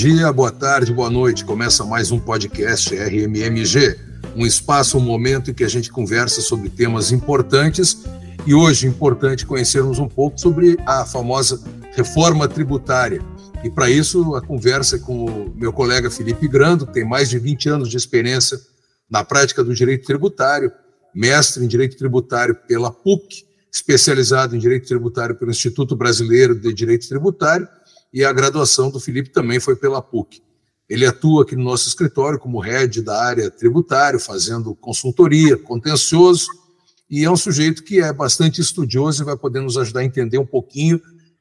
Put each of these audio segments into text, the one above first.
Dia, boa tarde, boa noite. Começa mais um podcast RMMG, um espaço, um momento em que a gente conversa sobre temas importantes e hoje é importante conhecermos um pouco sobre a famosa reforma tributária. E para isso, a conversa é com o meu colega Felipe Grando, que tem mais de 20 anos de experiência na prática do direito tributário, mestre em direito tributário pela PUC, especializado em direito tributário pelo Instituto Brasileiro de Direito Tributário e a graduação do Felipe também foi pela PUC. Ele atua aqui no nosso escritório como head da área tributária, fazendo consultoria, contencioso, e é um sujeito que é bastante estudioso e vai poder nos ajudar a entender um pouquinho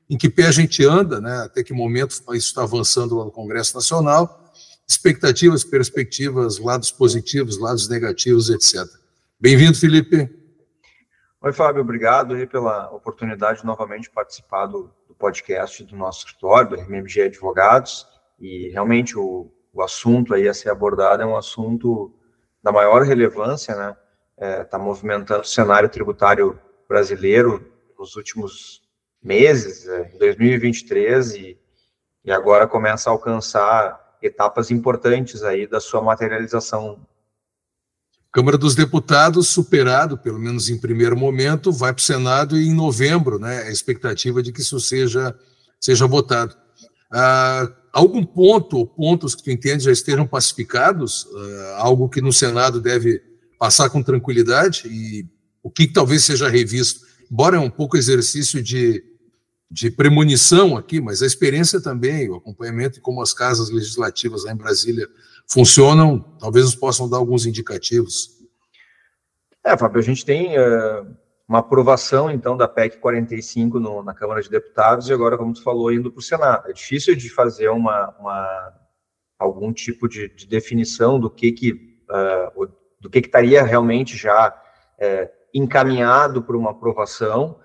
em que pé a gente anda, né, até que momento isso está avançando lá no Congresso Nacional, expectativas, perspectivas, lados positivos, lados negativos, etc. Bem-vindo, Felipe. Oi, Fábio, obrigado aí pela oportunidade de novamente participar do, do podcast do nosso escritório, do RMMG Advogados, e realmente o, o assunto aí a ser abordado é um assunto da maior relevância, né? Está é, tá movimentando o cenário tributário brasileiro nos últimos meses, é, em 2023, e, e agora começa a alcançar etapas importantes aí da sua materialização Câmara dos Deputados, superado, pelo menos em primeiro momento, vai para o Senado e em novembro, né, a expectativa de que isso seja, seja votado. Ah, algum ponto pontos que tu entende já estejam pacificados? Ah, algo que no Senado deve passar com tranquilidade? E o que, que talvez seja revisto? Embora é um pouco exercício de, de premonição aqui, mas a experiência também, o acompanhamento e como as casas legislativas lá em Brasília funcionam, talvez nos possam dar alguns indicativos. É, Fábio, a gente tem uh, uma aprovação, então, da PEC 45 no, na Câmara de Deputados e agora, como tu falou, indo para o Senado. É difícil de fazer uma, uma algum tipo de, de, definição do que que, uh, do que que estaria realmente já uh, encaminhado para uma aprovação,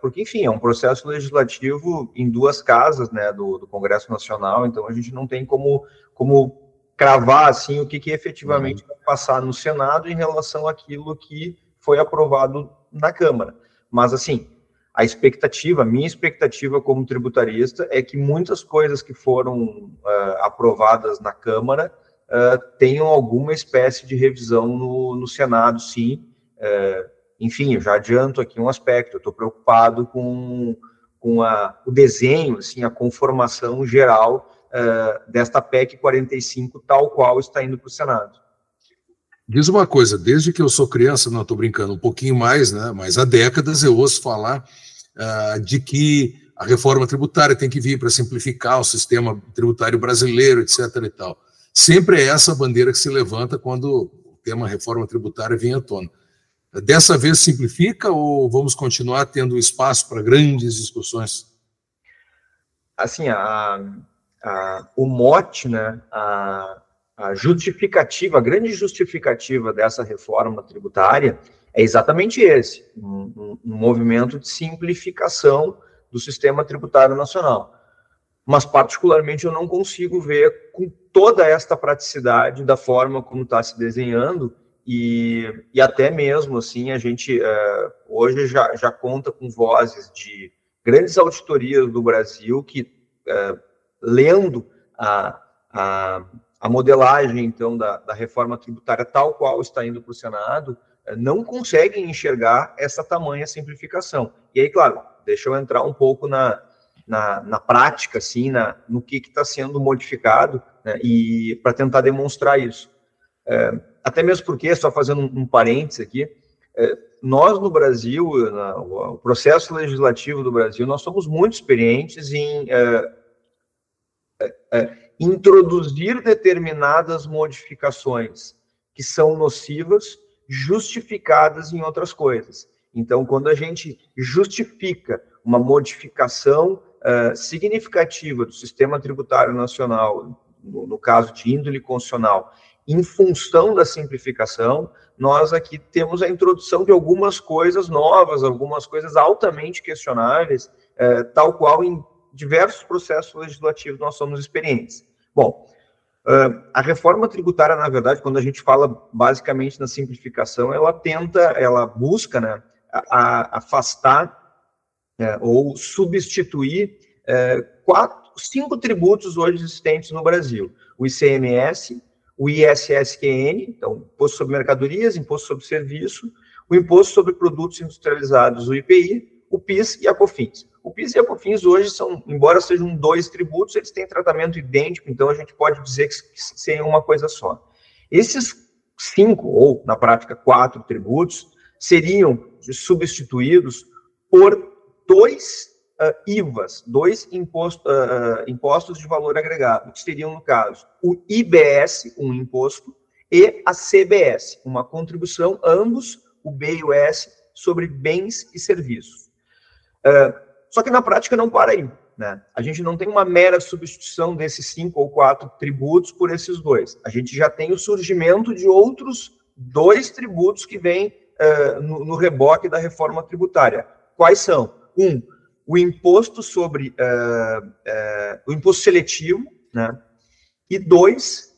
porque, enfim, é um processo legislativo em duas casas, né, do, do Congresso Nacional, então a gente não tem como, como cravar assim o que, que efetivamente uhum. vai passar no Senado em relação àquilo que foi aprovado na Câmara. Mas assim, a expectativa, a minha expectativa como tributarista é que muitas coisas que foram uh, aprovadas na Câmara uh, tenham alguma espécie de revisão no, no Senado, sim. Uh, enfim, eu já adianto aqui um aspecto, eu estou preocupado com, com a, o desenho, assim, a conformação geral uh, desta PEC 45, tal qual está indo para o Senado. Diz uma coisa, desde que eu sou criança, não estou brincando, um pouquinho mais, né, mas há décadas eu ouço falar uh, de que a reforma tributária tem que vir para simplificar o sistema tributário brasileiro, etc. e tal. Sempre é essa bandeira que se levanta quando o tema reforma tributária vem à tona. Dessa vez simplifica ou vamos continuar tendo espaço para grandes discussões? Assim, a, a, o mote, né, a, a justificativa, a grande justificativa dessa reforma tributária é exatamente esse, um, um, movimento de simplificação do sistema tributário nacional. Mas, particularmente, eu não consigo ver com toda esta praticidade da forma como está se desenhando e, e até mesmo, assim, a gente uh, hoje já, já conta com vozes de grandes auditorias do Brasil que uh, lendo a, a, a modelagem, então, da, da, reforma tributária tal qual está indo para o Senado, eh, não conseguem enxergar essa tamanha simplificação. E aí, claro, deixa eu entrar um pouco na, na, na prática, assim, na, no que está sendo modificado, né, e para tentar demonstrar isso. É, até mesmo porque, só fazendo um, um parênteses aqui, é, nós no Brasil, na, o processo legislativo do Brasil, nós somos muito experientes em é, introduzir determinadas modificações que são nocivas, justificadas em outras coisas. Então, quando a gente justifica uma modificação uh, significativa do sistema tributário nacional, no, no, caso de índole constitucional, em função da simplificação, nós aqui temos a introdução de algumas coisas novas, algumas coisas altamente questionáveis, uh, tal qual em diversos processos legislativos nós somos experientes. Bom, a reforma tributária, na verdade, quando a gente fala basicamente na simplificação, ela tenta, ela busca né, a, afastar é, ou substituir é, quatro, cinco tributos hoje existentes no Brasil: o ICMS, o ISSQN, então Imposto sobre Mercadorias, Imposto sobre Serviço, o Imposto sobre Produtos Industrializados, o IPI, o PIS e a COFINS. O PIS e a COFINS hoje são, embora sejam dois tributos, eles têm tratamento idêntico, então a gente pode dizer que seriam uma coisa só. Esses cinco, ou na prática quatro tributos, seriam substituídos por dois uh, IVAs, dois imposto, uh, impostos de valor agregado, que seriam, no caso, o IBS, um imposto, e a CBS, uma contribuição, ambos, o B e o S, sobre bens e serviços. Uh, só que na prática não para aí. Né? A gente não tem uma mera substituição desses cinco ou quatro tributos por esses dois. A gente já tem o surgimento de outros dois tributos que vêm uh, no, no reboque da reforma tributária. Quais são? Um, o imposto sobre uh, uh, o imposto seletivo, né? E dois,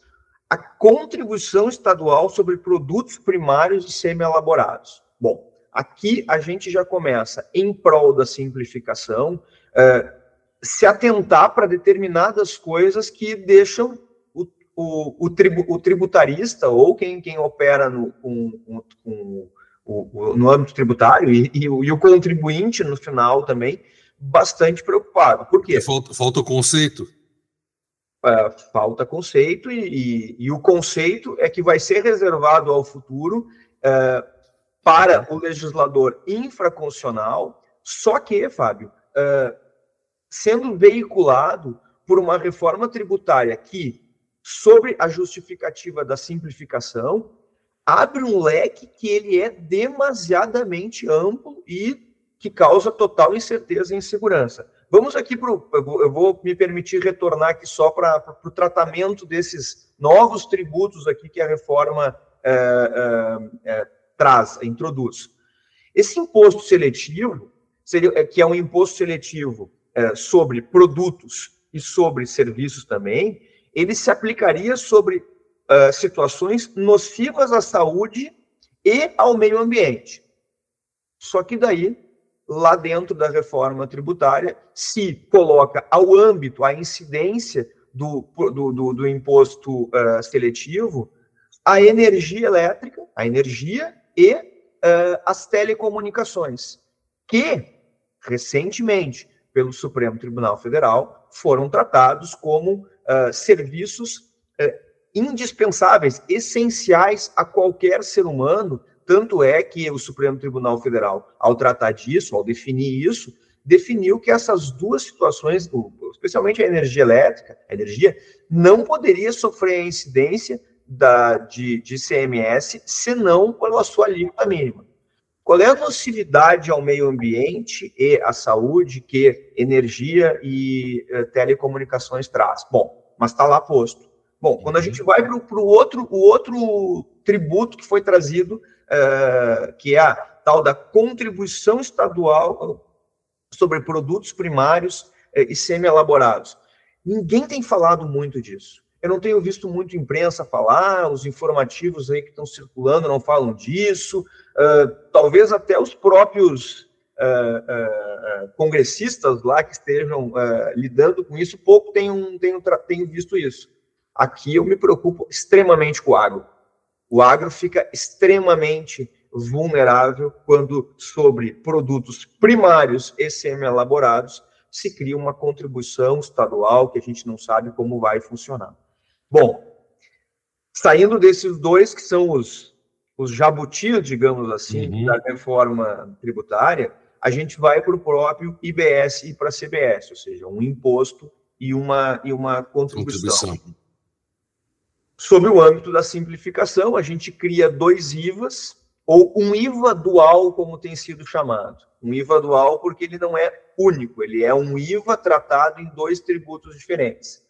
a contribuição estadual sobre produtos primários e semi-elaborados. Bom, aqui a gente já começa, em prol da simplificação, uh, se atentar para determinadas coisas que deixam o, o, o, tribu, o tributarista ou quem, quem opera no, com, com, com o, no âmbito tributário e, e, e, o contribuinte no final também bastante preocupado. Por quê? Falta, falta conceito. É, falta conceito, e, e, e, o conceito é que vai ser reservado ao futuro é, para o legislador infraconstitucional, só que, Fábio, é, sendo veiculado por uma reforma tributária que, sobre a justificativa da simplificação, abre um leque que ele é demasiadamente amplo e que causa total incerteza e insegurança. Vamos aqui para eu vou me permitir retornar aqui só para o tratamento desses novos tributos aqui que a reforma é, traz, introduz. Esse imposto seletivo, seria, é, que é um imposto seletivo é, sobre produtos e sobre serviços também, ele se aplicaria sobre é, situações nocivas à saúde e ao meio ambiente. Só que daí lá dentro da reforma tributária, se coloca ao âmbito, a incidência do, do, do, do imposto seletivo, a energia elétrica, a energia e uh, as telecomunicações, que, recentemente, pelo Supremo Tribunal Federal, foram tratados como uh, serviços indispensáveis, essenciais a qualquer ser humano, tanto é que o Supremo Tribunal Federal, ao tratar disso, ao definir isso, definiu que essas duas situações, especialmente a energia elétrica, a energia, não poderia sofrer a incidência da, de, de CMS, senão pela sua alíquota mínima. Qual é a nocividade ao meio ambiente e à saúde que energia e eh, telecomunicações traz? Bom, mas está lá posto. Bom, quando a uhum. gente vai para o outro, o outro tributo que foi trazido uh, que é a tal da contribuição estadual sobre produtos primários uh, e semi-elaborados. Ninguém tem falado muito disso. Eu não tenho visto muito imprensa falar, os informativos aí que estão circulando não falam disso, uh, talvez até os próprios uh, uh, congressistas lá que estejam lidando com isso, pouco tenham, visto isso. Aqui eu me preocupo extremamente com o agro o agro fica extremamente vulnerável quando, sobre produtos primários e semi-elaborados, se cria uma contribuição estadual que a gente não sabe como vai funcionar. Bom, saindo desses dois que são os, os jabutis, digamos assim, uhum. da reforma tributária, a gente vai para o próprio IBS e para a CBS, ou seja, um imposto e uma, e uma contribuição. contribuição. Sob o âmbito da simplificação, a gente cria dois IVAs, ou um IVA dual, como tem sido chamado. Um IVA dual porque ele não é único, ele é um IVA tratado em dois tributos diferentes.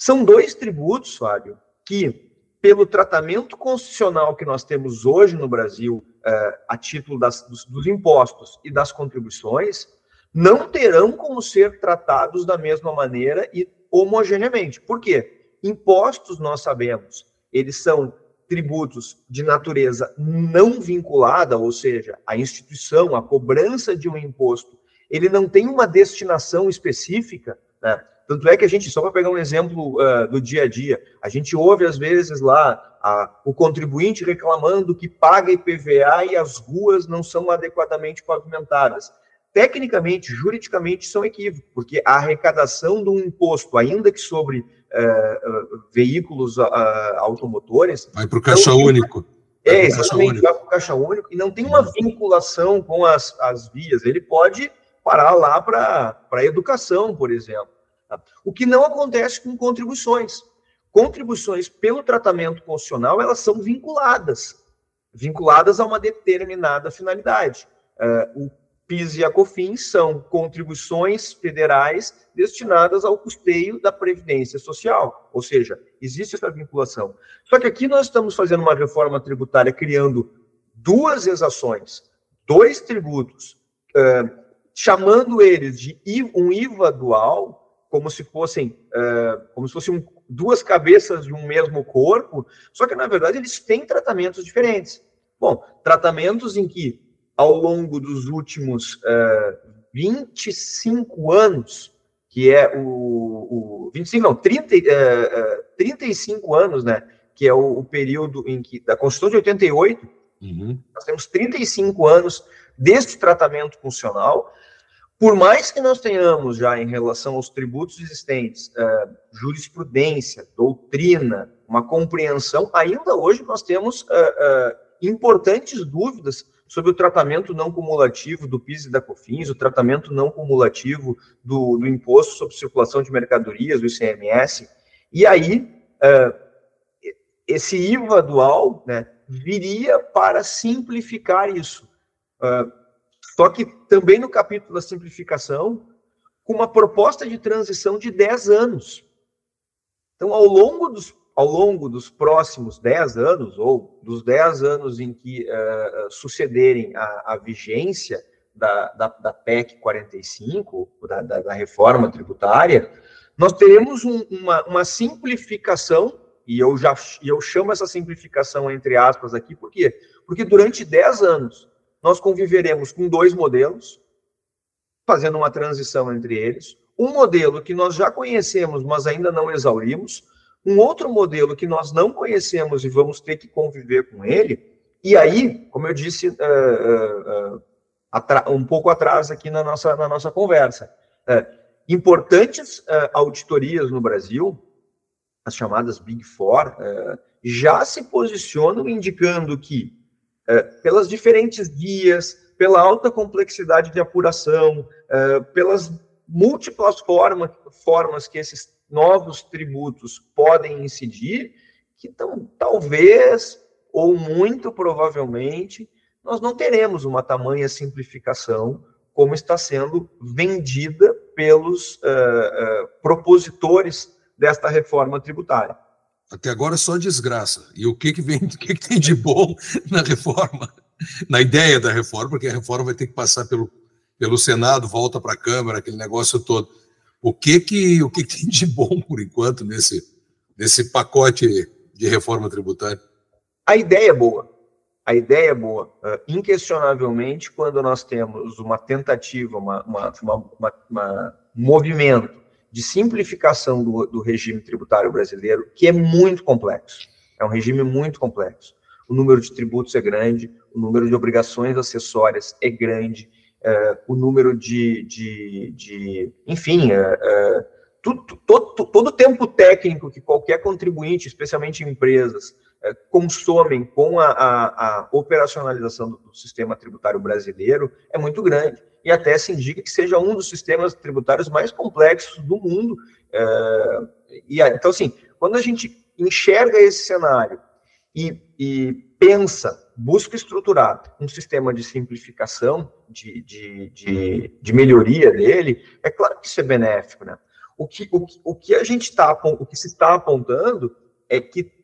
São dois tributos, Fábio, que, pelo tratamento constitucional que nós temos hoje no Brasil, eh, a título das, dos, dos impostos e das contribuições, não terão como ser tratados da mesma maneira e homogeneamente. Por quê? Impostos, nós sabemos, eles são tributos de natureza não vinculada, ou seja, a instituição, a cobrança de um imposto, ele não tem uma destinação específica, né? Tanto é que a gente, só para pegar um exemplo uh, do dia a dia, a gente ouve às vezes lá a, o contribuinte reclamando que paga IPVA e as ruas não são adequadamente pavimentadas. Tecnicamente, juridicamente, são equívocos, porque a arrecadação do imposto, ainda que sobre uh, uh, veículos automotores. Vai para o caixa único. É, exatamente, vai para o caixa único, e não tem uma vinculação com as, as vias. Ele pode parar lá para a educação, por exemplo. Tá? O que não acontece com contribuições. Contribuições pelo tratamento constitucional, elas são vinculadas, vinculadas a uma determinada finalidade. Uh, o PIS e a COFINS são contribuições federais destinadas ao custeio da Previdência Social, ou seja, existe essa vinculação. Só que aqui nós estamos fazendo uma reforma tributária criando duas exações, dois tributos, uh, chamando eles de um IVA dual, como se fossem, uh, como se fossem duas cabeças de um mesmo corpo, só que na verdade eles têm tratamentos diferentes. Bom, tratamentos em que ao longo dos últimos uh, 25 anos, que é o, o 25 não, 30, uh, 35 anos, né, que é o, o, período em que da Constituição de 88, uhum. nós temos 35 anos deste tratamento funcional por mais que nós tenhamos já em relação aos tributos existentes uh, jurisprudência, doutrina, uma compreensão, ainda hoje nós temos uh, uh, importantes dúvidas sobre o tratamento não cumulativo do PIS e da COFINS, o tratamento não cumulativo do, do Imposto sobre Circulação de Mercadorias, do ICMS, e aí esse IVA dual né, viria para simplificar isso. Uh, só que também no capítulo da simplificação, com uma proposta de transição de 10 anos. Então, ao longo dos, ao longo dos próximos 10 anos, ou dos 10 anos em que uh, sucederem a, a vigência da, da, da, PEC 45, da, da, da reforma tributária, nós teremos um, uma, uma simplificação, e eu já eu chamo essa simplificação entre aspas aqui, por quê? Porque durante 10 anos nós conviveremos com dois modelos, fazendo uma transição entre eles. Um modelo que nós já conhecemos, mas ainda não exaurimos. Um outro modelo que nós não conhecemos e vamos ter que conviver com ele. E aí, como eu disse uh, uh, uh, um pouco atrás aqui na nossa, na nossa conversa, importantes auditorias no Brasil, as chamadas Big Four, já se posicionam indicando que é, pelas diferentes guias, pela alta complexidade de apuração, é, pelas múltiplas forma, formas que esses novos tributos podem incidir, que tão, talvez, ou muito provavelmente, nós não teremos uma tamanha simplificação como está sendo vendida pelos uh, uh, propositores desta reforma tributária. Até agora só desgraça. E o que, que vem, o que, que tem de bom na reforma? Na ideia da reforma, porque a reforma vai ter que passar pelo, pelo Senado, volta para a Câmara, aquele negócio todo. O que que, o que, que tem de bom, por enquanto, nesse, nesse pacote de reforma tributária? A ideia é boa. A ideia é boa. Uh, inquestionavelmente, quando nós temos uma tentativa, uma, uma, uma, uma movimento de simplificação do, do regime tributário brasileiro, que é muito complexo. É um regime muito complexo. O número de tributos é grande, o número de obrigações acessórias é grande, uh, o número de, de, de enfim, uh, uh, tudo, todo o tempo técnico que qualquer contribuinte, especialmente empresas, consomem com a, a, a operacionalização do, do sistema tributário brasileiro é muito grande e até se indica que seja um dos sistemas tributários mais complexos do mundo. É, e então, assim, quando a gente enxerga esse cenário e, e pensa, busca estruturar um sistema de simplificação, de, de, de, de, melhoria dele, é claro que isso é benéfico, né? O que, o, o que a gente está, o que se está apontando é que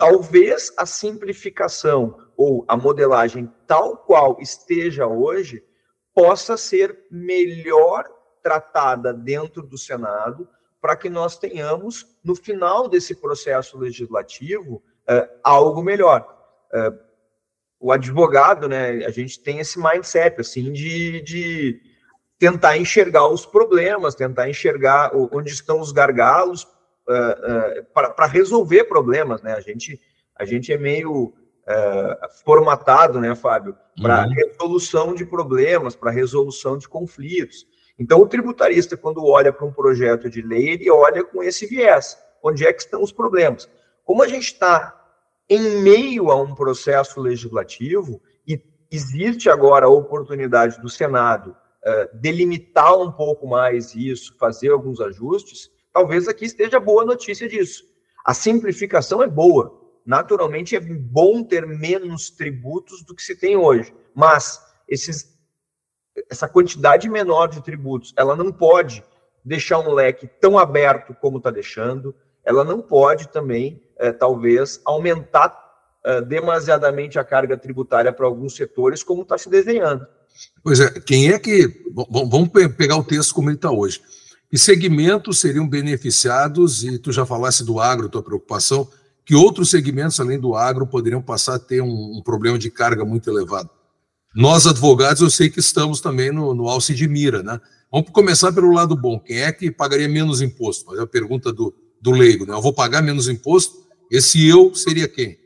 talvez a simplificação ou a modelagem tal qual esteja hoje possa ser melhor tratada dentro do Senado, para que nós tenhamos, no final desse processo legislativo, uh, algo melhor. Uh, o advogado, né, a gente tem esse mindset, assim, de, de tentar enxergar os problemas, tentar enxergar onde estão os gargalos uh, uh, para resolver problemas, né? A gente, a gente é meio uh, formatado, né, Fábio, para uhum. resolução de problemas, para resolução de conflitos. Então, o tributarista, quando olha para um projeto de lei, ele olha com esse viés. Onde é que estão os problemas? Como a gente está em meio a um processo legislativo e existe agora a oportunidade do Senado uh, delimitar um pouco mais isso, fazer alguns ajustes, talvez aqui esteja boa notícia disso. A simplificação é boa. Naturalmente, é bom ter menos tributos do que se tem hoje. Mas esses essa quantidade menor de tributos, ela não pode deixar um leque tão aberto como está deixando, ela não pode também, é, talvez, aumentar é, demasiadamente a carga tributária para alguns setores, como está se desenhando. Pois é, quem é que. Vamos pegar o texto como ele está hoje. Que segmentos seriam beneficiados, e tu já falasse do agro, tua preocupação, que outros segmentos, além do agro, poderiam passar a ter um, um problema de carga muito elevado? Nós, advogados, eu sei que estamos também no, no alce de mira, né? Vamos começar pelo lado bom. Quem é que pagaria menos imposto? Mas é a pergunta do, do leigo, né? Eu vou pagar menos imposto? Esse eu seria quem?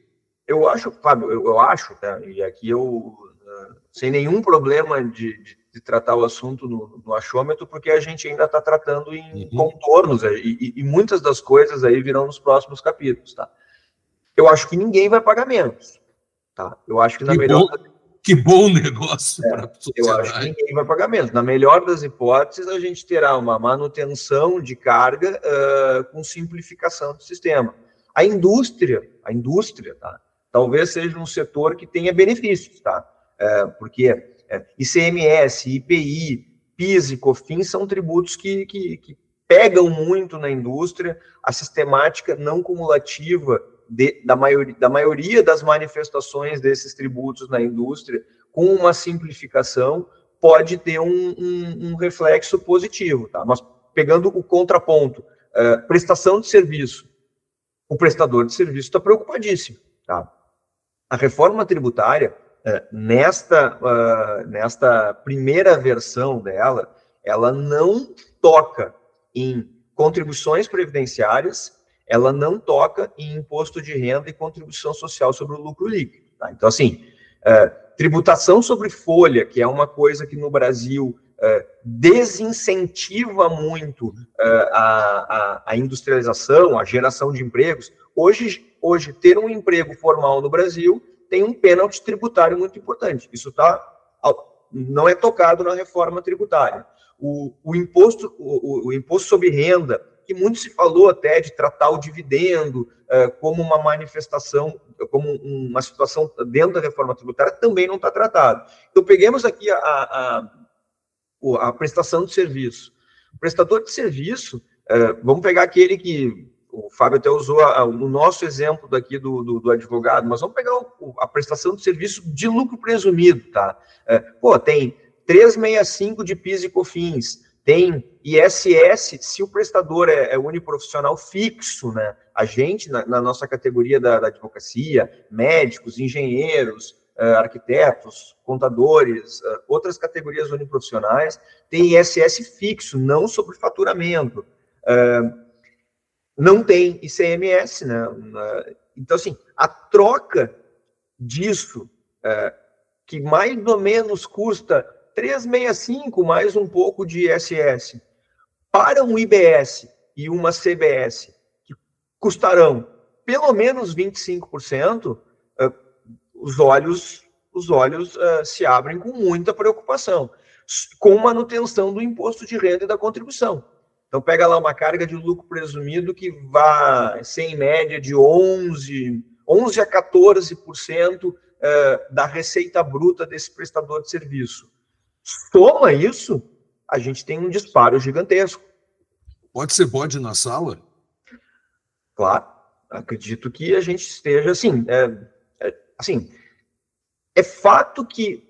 Eu acho, Fábio, eu, acho, tá? e aqui eu, uh, sem nenhum problema de, de, de, tratar o assunto no, no achômetro, porque a gente ainda está tratando em uhum. contornos, é, e, e, muitas das coisas aí virão nos próximos capítulos, tá? Eu acho que ninguém vai pagar menos, tá? Eu acho que na que melhor... Bom que bom negócio é, para a sociedade. Eu acho que ninguém vai pagar menos. Na melhor das hipóteses, a gente terá uma manutenção de carga uh, com simplificação do sistema. A indústria, a indústria, tá? Talvez seja um setor que tenha benefícios, tá? Uh, porque ICMS, IPI, PIS e COFINS são tributos que, que, que pegam muito na indústria. A sistemática não cumulativa de, da, maioria, da maioria das manifestações desses tributos na indústria, com uma simplificação, pode ter um, um, um reflexo positivo. Tá? Mas pegando o contraponto, uh, prestação de serviço, o prestador de serviço está preocupadíssimo. Tá? A reforma tributária, nesta, uh, nesta primeira versão dela, ela não toca em contribuições previdenciárias ela não toca em imposto de renda e contribuição social sobre o lucro líquido. Tá? Então, assim, é, tributação sobre folha, que é uma coisa que no Brasil é, desincentiva muito é, a, a, a, industrialização, a geração de empregos. Hoje, hoje, ter um emprego formal no Brasil tem um pênalti tributário muito importante. Isso tá, não é tocado na reforma tributária. O, o imposto, o, o imposto sobre renda que muito se falou até de tratar o dividendo uh, como uma manifestação, como uma situação dentro da reforma tributária, também não está tratado. Então, peguemos aqui a, a, a, prestação de serviço. O prestador de serviço, uh, vamos pegar aquele que o Fábio até usou a, o nosso exemplo daqui do, do, do, advogado, mas vamos pegar o, a prestação de serviço de lucro presumido, tá? É, pô, tem 365 de PIS e COFINS, tem ISS, se o prestador é, é uniprofissional fixo, né? A gente, na, na nossa categoria da, da, advocacia, médicos, engenheiros, uh, arquitetos, contadores, uh, outras categorias uniprofissionais, tem ISS fixo, não sobre faturamento. Uh, não tem ICMS, né? então, assim, a troca disso, que mais ou menos custa 365 mais um pouco de ISS para um IBS e uma CBS, que custarão pelo menos 25%, uh, os olhos, os olhos uh, se abrem com muita preocupação, com manutenção do imposto de renda e da contribuição. Então, pega lá uma carga de lucro presumido que vai ser em média de 11, 11 a 14% uh, da receita bruta desse prestador de serviço. Soma isso, a gente tem um disparo gigantesco. Pode ser bode na sala? Claro, acredito que a gente esteja assim. É, é, assim, é fato que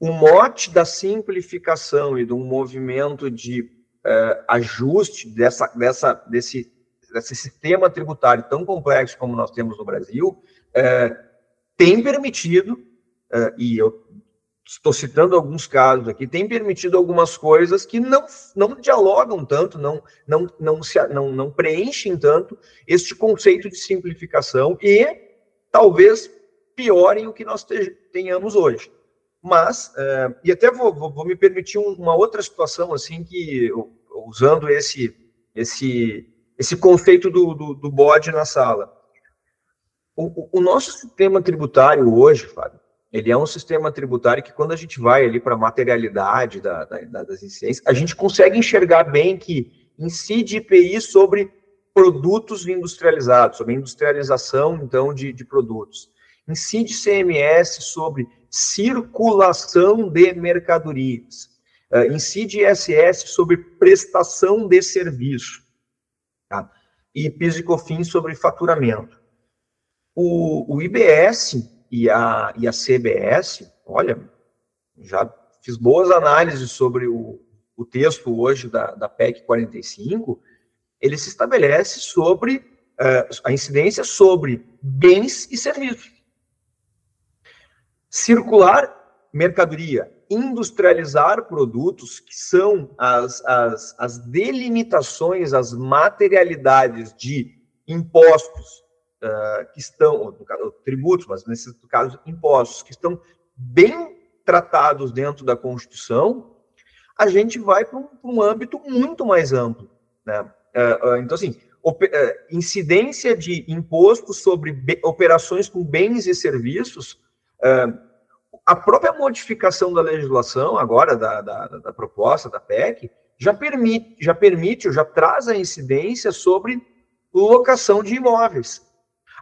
o mote da simplificação e de um movimento de é, ajuste dessa, dessa, desse, desse sistema tributário tão complexo como nós temos no Brasil é, tem permitido, é, e eu estou citando alguns casos aqui, tem permitido algumas coisas que não, não dialogam tanto, não, não, não, se, não, não preenchem tanto este conceito de simplificação e talvez piorem o que nós tenhamos hoje. Mas, é, e até vou, vou, vou me permitir uma outra situação, assim, que usando esse, esse, esse conceito do, do, do bode na sala. O, o, nosso sistema tributário hoje, Fábio, ele é um sistema tributário que, quando a gente vai ali para a materialidade da, da, das incidências, a gente consegue enxergar bem que incide IPI sobre produtos industrializados, sobre industrialização, então, de, de produtos. Incide CMS sobre circulação de mercadorias. Uh, incide ISS sobre prestação de serviço. Tá? E PIS e COFINS sobre faturamento. O, o IBS e a, e a CBS, olha, já fiz boas análises sobre o, o texto hoje da, da PEC 45, ele se estabelece sobre uh, a incidência sobre bens e serviços. Circular mercadoria, industrializar produtos, que são as, as, as delimitações, as materialidades de impostos uh, que estão, caso, tributos, mas nesse caso, impostos, que estão bem tratados dentro da Constituição, a gente vai para um, um, âmbito muito mais amplo. Né? Uh, uh, então, assim, incidência de imposto sobre operações com bens e serviços, a própria modificação da legislação, agora, da, da, da proposta da PEC, já permite, já permite, já traz a incidência sobre locação de imóveis.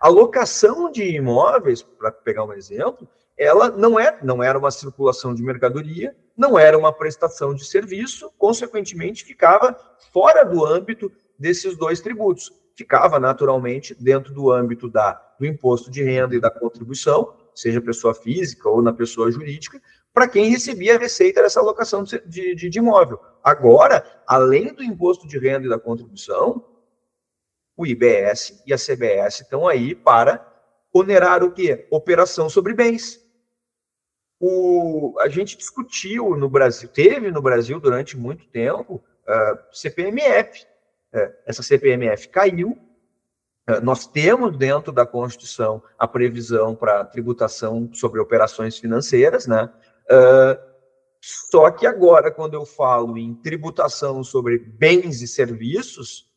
A locação de imóveis, para pegar um exemplo, ela não, é, não era uma circulação de mercadoria, não era uma prestação de serviço, consequentemente ficava fora do âmbito desses dois tributos. Ficava naturalmente dentro do âmbito da, do imposto de renda e da contribuição, seja pessoa física ou na pessoa jurídica, para quem recebia a receita dessa alocação de, de, de imóvel. Agora, além do imposto de renda e da contribuição, o IBS e a CBS estão aí para onerar o quê? Operação sobre bens. O, a gente discutiu no Brasil, teve no Brasil durante muito tempo, uh, CPMF. Uh, essa CPMF caiu. Uh, nós temos dentro da Constituição a previsão para tributação sobre operações financeiras, né? Uh, só que agora, quando eu falo em tributação sobre bens e serviços,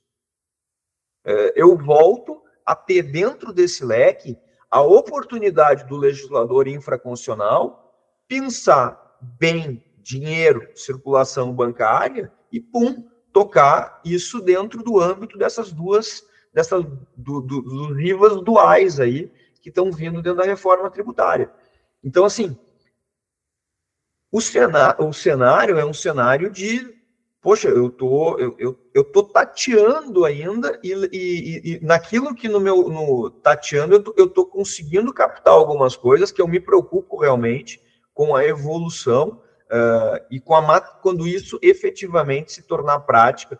é, eu volto a ter dentro desse leque a oportunidade do legislador infraconstitucional pensar bem dinheiro, circulação bancária e, pum, tocar isso dentro do âmbito dessas duas, dessas, do, do, dos rivas duais aí que estão vindo dentro da reforma tributária. Então, assim, o cenário, o cenário é um cenário de poxa, eu tô, eu, eu, eu tô tateando ainda e, e, e, naquilo que no meu no tateando eu tô, eu tô conseguindo captar algumas coisas que eu me preocupo realmente com a evolução uh, e com a quando isso efetivamente se tornar prática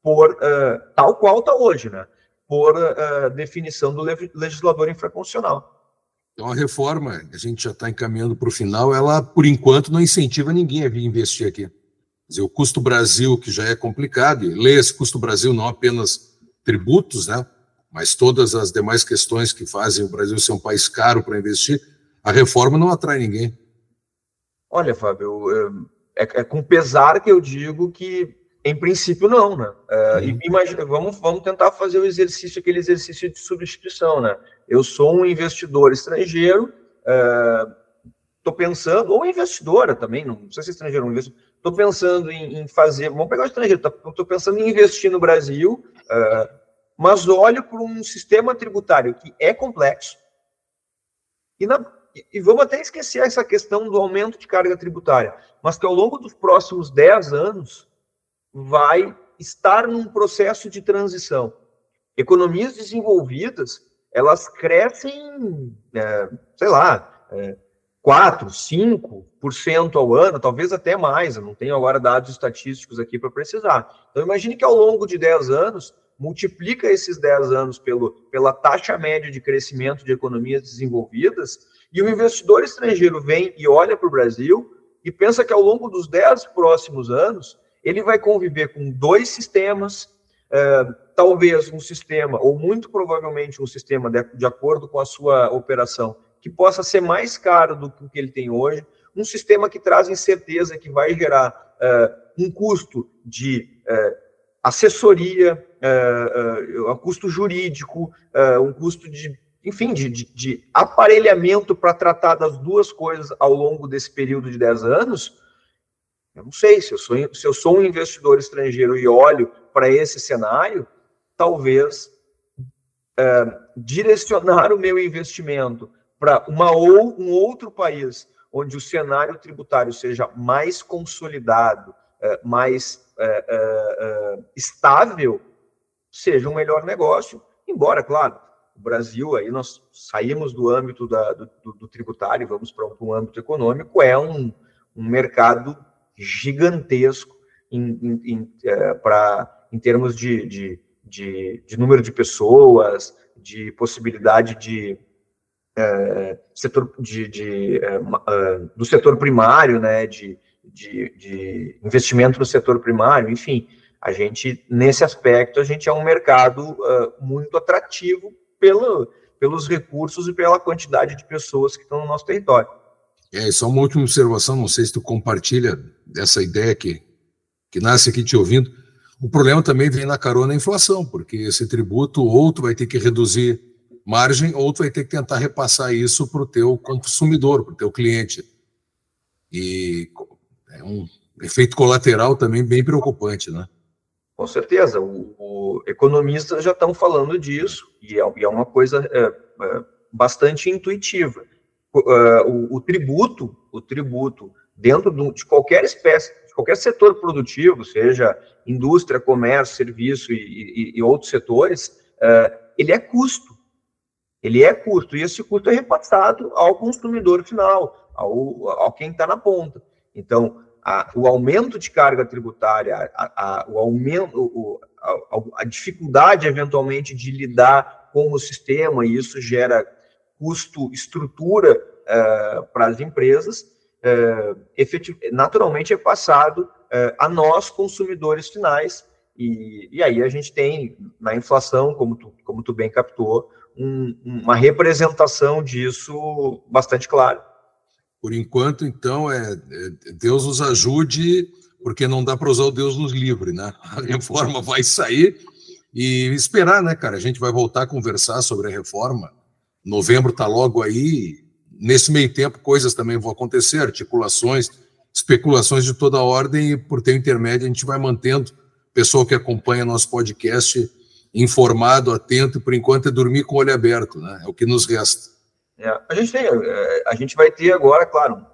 por uh, tal qual está hoje, né? Por uh, definição do legislador infraconstitucional. Então, a reforma, a gente já está encaminhando para o final, ela, por enquanto, não incentiva ninguém a vir investir aqui dizer, o custo Brasil, que já é complicado, e lê esse custo Brasil não apenas tributos, né, mas todas as demais questões que fazem o Brasil ser um país caro para investir, a reforma não atrai ninguém. Olha, Fábio, é, é, com pesar que eu digo que, em princípio, não, né? É, uhum. imagina, vamos, vamos tentar fazer o exercício, aquele exercício de substituição, né? Eu sou um investidor estrangeiro, estou é, pensando, ou investidora também, não precisa ser estrangeiro, um investidor, estou pensando em, em, fazer, vamos pegar o estrangeiro, estou tá, pensando em investir no Brasil, uh, mas olho para um sistema tributário que é complexo, e, na, e, vamos até esquecer essa questão do aumento de carga tributária, mas que ao longo dos próximos 10 anos vai estar num processo de transição. Economias desenvolvidas, elas crescem, é, sei lá, é, 4, 5% ao ano, talvez até mais, eu não tenho agora dados estatísticos aqui para precisar. Então, imagine que ao longo de 10 anos, multiplica esses 10 anos pelo, pela taxa média de crescimento de economias desenvolvidas, E o investidor estrangeiro vem e olha para o Brasil e pensa que ao longo dos dez próximos anos ele vai conviver com dois sistemas, é, talvez um sistema, ou muito provavelmente um sistema de, de acordo com a sua operação, que possa ser mais caro do que o que ele tem hoje, um sistema que traz incerteza, que vai gerar é, um custo de é, assessoria, um custo jurídico, um custo de enfim, de, de, de aparelhamento para tratar das duas coisas ao longo desse período de 10 anos, eu não sei, se eu sou, se eu sou um investidor estrangeiro e olho para esse cenário, talvez é, direcionar o meu investimento para uma ou um outro país onde o cenário tributário seja mais consolidado, é, mais é, é, é estável, seja um melhor negócio, embora, claro, o Brasil, aí nós saímos do âmbito da, do, do, tributário, vamos para um, âmbito econômico, é um, um mercado gigantesco em, em, em, é, pra, em termos de, de, de, de, número de pessoas, de possibilidade de é, setor de, de é, é do setor primário, né, de, de, de investimento no setor primário, enfim, a gente nesse aspecto a gente é um mercado uh, muito atrativo pelo, pelos recursos e pela quantidade de pessoas que estão no nosso território. É, só uma última observação, não sei se tu compartilha dessa ideia que, que nasce aqui te ouvindo. O problema também vem na carona da inflação, porque esse tributo ou tu vai ter que reduzir margem ou tu vai ter que tentar repassar isso para o teu consumidor, para o teu cliente. E é um efeito colateral também bem preocupante, né? Com certeza, o, o economistas já estão falando disso e é, e é uma coisa é, é, bastante intuitiva. O, é, o, o, tributo, o tributo dentro de qualquer espécie, de qualquer setor produtivo, seja indústria, comércio, serviço e, e, e outros setores, é, ele é custo. Ele é custo e esse custo é repassado ao consumidor final, ao, ao quem está na ponta. Então, a, o aumento de carga tributária, a, a o aumento, o, a, a, dificuldade eventualmente de lidar com o sistema, e isso gera custo, estrutura uh, para as empresas, uh, efetiv naturalmente é passado uh, a nós, consumidores finais, e, e, aí a gente tem na inflação, como tu, como tu bem captou, um, uma representação disso bastante clara. Por enquanto, então, é, é Deus nos ajude, porque não dá para usar o Deus nos livre, né? A reforma vai sair e esperar, né, cara? A gente vai voltar a conversar sobre a reforma. Novembro está logo aí. Nesse meio tempo, coisas também vão acontecer, articulações, especulações de toda ordem, e por ter intermédio, a gente vai mantendo o pessoal que acompanha nosso podcast informado, atento, e por enquanto é dormir com o olho aberto, né? É o que nos resta. É, a, gente tem, é, a gente vai ter agora, claro,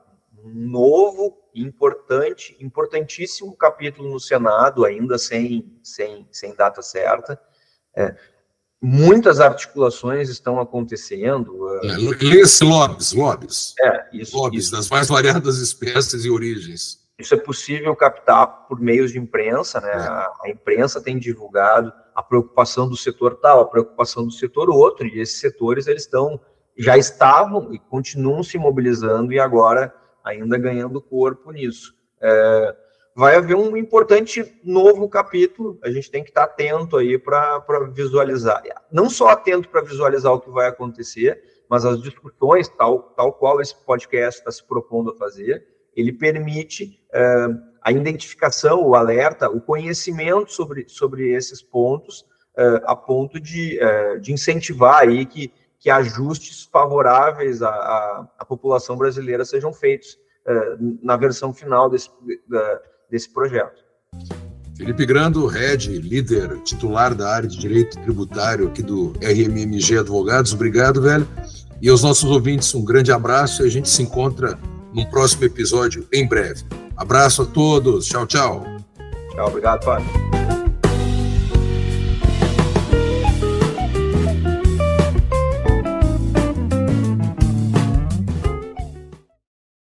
um novo, importante, importantíssimo capítulo no Senado, ainda sem, sem, sem data certa. É, muitas articulações estão acontecendo. É, Lê-se lobbies, lobbies. É, isso, lobbies isso. das mais variadas espécies e origens. Isso é possível captar por meios de imprensa, né? É. A, a, imprensa tem divulgado a preocupação do setor tal, a preocupação do setor outro, e esses setores eles estão já estavam e continuam se mobilizando e agora ainda ganhando corpo nisso. É, vai haver um importante novo capítulo, a gente tem que estar atento aí para visualizar, não só atento para visualizar o que vai acontecer, mas as discussões, tal, tal qual esse podcast está se propondo a fazer, ele permite é, a identificação, o alerta, o conhecimento sobre, sobre esses pontos, é, a ponto de, é, de incentivar aí que que ajustes favoráveis à, à, à população brasileira sejam feitos uh, na versão final desse, desse projeto. Felipe Grando, head, líder titular da área de direito tributário aqui do RMMG Advogados, obrigado, velho. E aos nossos ouvintes, um grande abraço e a gente se encontra num próximo episódio em breve. Abraço a todos, tchau, tchau. Tchau, obrigado, Fábio.